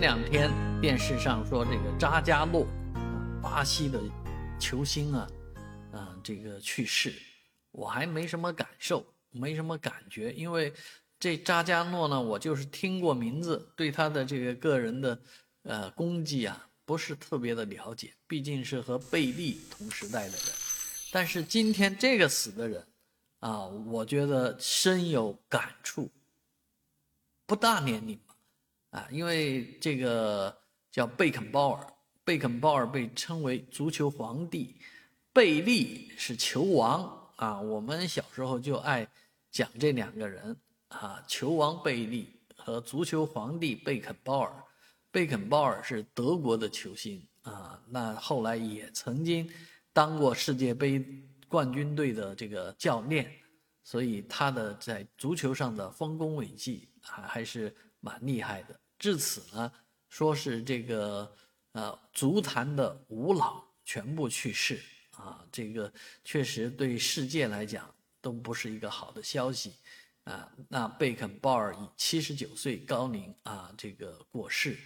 两天电视上说这个扎加洛，啊，巴西的球星啊，啊，这个去世，我还没什么感受，没什么感觉，因为这扎加诺呢，我就是听过名字，对他的这个个人的呃功绩啊，不是特别的了解，毕竟是和贝利同时代的人。但是今天这个死的人啊，我觉得深有感触，不大年龄。啊，因为这个叫贝肯鲍尔，贝肯鲍尔被称为足球皇帝，贝利是球王啊。我们小时候就爱讲这两个人啊，球王贝利和足球皇帝贝肯鲍尔。贝肯鲍尔是德国的球星啊，那后来也曾经当过世界杯冠军队的这个教练，所以他的在足球上的丰功伟绩还还是。蛮厉害的。至此呢，说是这个呃，足坛的五老全部去世啊，这个确实对世界来讲都不是一个好的消息啊。那贝肯鲍尔以七十九岁高龄啊，这个过世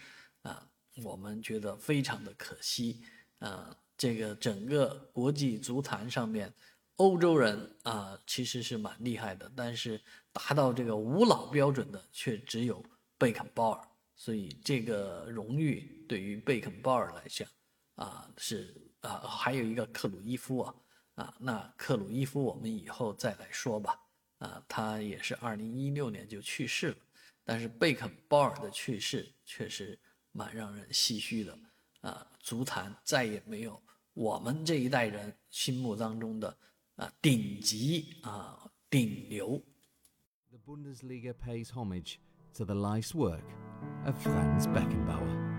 啊，我们觉得非常的可惜啊。这个整个国际足坛上面，欧洲人啊其实是蛮厉害的，但是达到这个五老标准的却只有。贝肯鲍尔，所以这个荣誉对于贝肯鲍尔来讲，啊是啊，还有一个克鲁伊夫啊，啊那克鲁伊夫我们以后再来说吧，啊他也是二零一六年就去世了，但是贝肯鲍尔的去世确实蛮让人唏嘘的，啊足坛再也没有我们这一代人心目当中的啊顶级啊顶流。The Bundesliga pays homage. to the life's work of Franz Beckenbauer.